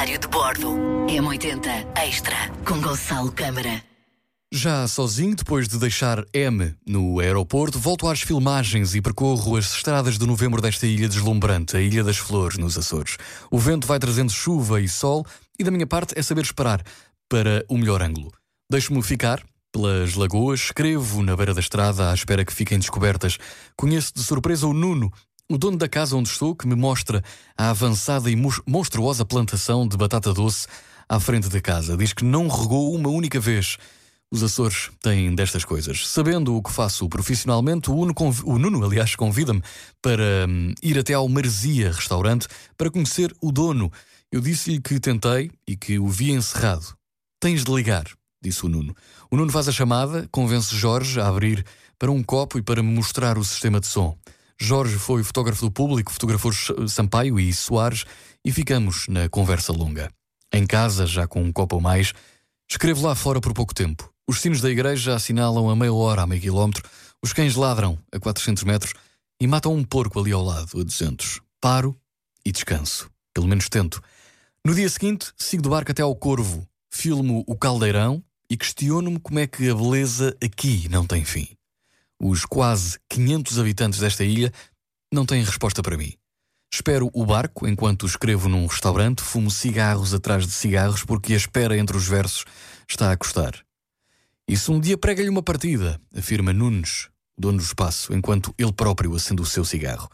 Diário de Bordo. M80 Extra. Com Gonçalo Câmara. Já sozinho, depois de deixar M no aeroporto, volto às filmagens e percorro as estradas de novembro desta ilha deslumbrante, a Ilha das Flores, nos Açores. O vento vai trazendo chuva e sol, e da minha parte é saber esperar para o melhor ângulo. Deixo-me ficar pelas lagoas, escrevo na beira da estrada à espera que fiquem descobertas. Conheço de surpresa o Nuno, o dono da casa onde estou, que me mostra a avançada e monstruosa plantação de batata doce à frente da casa. Diz que não regou uma única vez. Os Açores têm destas coisas. Sabendo o que faço profissionalmente, o, Uno, o Nuno, aliás, convida-me para hum, ir até ao Marzia Restaurante para conhecer o dono. Eu disse-lhe que tentei e que o vi encerrado. Tens de ligar, disse o Nuno. O Nuno faz a chamada, convence Jorge a abrir para um copo e para me mostrar o sistema de som. Jorge foi fotógrafo do público, fotografou Sampaio e Soares e ficamos na conversa longa. Em casa, já com um copo ou mais, escrevo lá fora por pouco tempo. Os sinos da igreja assinalam a meia hora, a meio quilómetro, os cães ladram a 400 metros e matam um porco ali ao lado, a 200. Paro e descanso. Pelo menos tento. No dia seguinte, sigo do barco até ao Corvo, filmo o caldeirão e questiono-me como é que a beleza aqui não tem fim. Os quase 500 habitantes desta ilha não têm resposta para mim. Espero o barco enquanto escrevo num restaurante, fumo cigarros atrás de cigarros porque a espera entre os versos está a custar. E se um dia prega-lhe uma partida, afirma Nunes, dono do espaço, enquanto ele próprio acende o seu cigarro.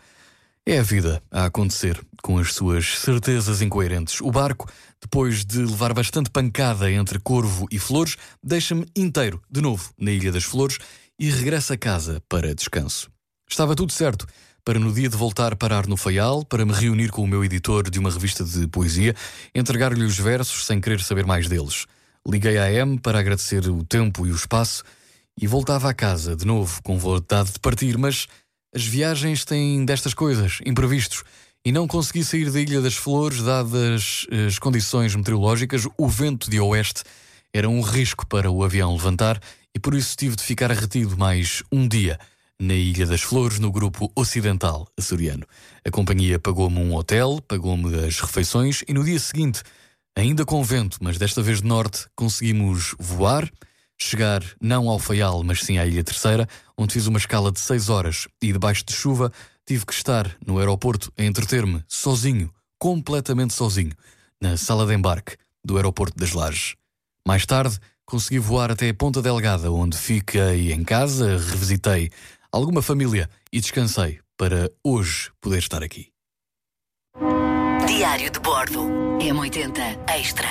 É a vida a acontecer, com as suas certezas incoerentes. O barco, depois de levar bastante pancada entre Corvo e Flores, deixa-me inteiro, de novo, na Ilha das Flores e regresso a casa para descanso. Estava tudo certo para no dia de voltar parar no Faial, para me reunir com o meu editor de uma revista de poesia, entregar-lhe os versos sem querer saber mais deles. Liguei à M para agradecer o tempo e o espaço e voltava a casa de novo com vontade de partir, mas as viagens têm destas coisas, imprevistos, e não consegui sair da Ilha das Flores dadas as condições meteorológicas. O vento de oeste era um risco para o avião levantar e por isso tive de ficar retido mais um dia na Ilha das Flores, no grupo ocidental açoriano. A companhia pagou-me um hotel, pagou-me as refeições e no dia seguinte, ainda com vento, mas desta vez de norte, conseguimos voar, chegar não ao Faial, mas sim à Ilha Terceira, onde fiz uma escala de seis horas e debaixo de chuva tive que estar no aeroporto a entreter-me sozinho, completamente sozinho, na sala de embarque do aeroporto das Lajes. Mais tarde, consegui voar até a Ponta Delgada, onde fiquei em casa, revisitei alguma família e descansei para hoje poder estar aqui. Diário de Bordo. M80 Extra.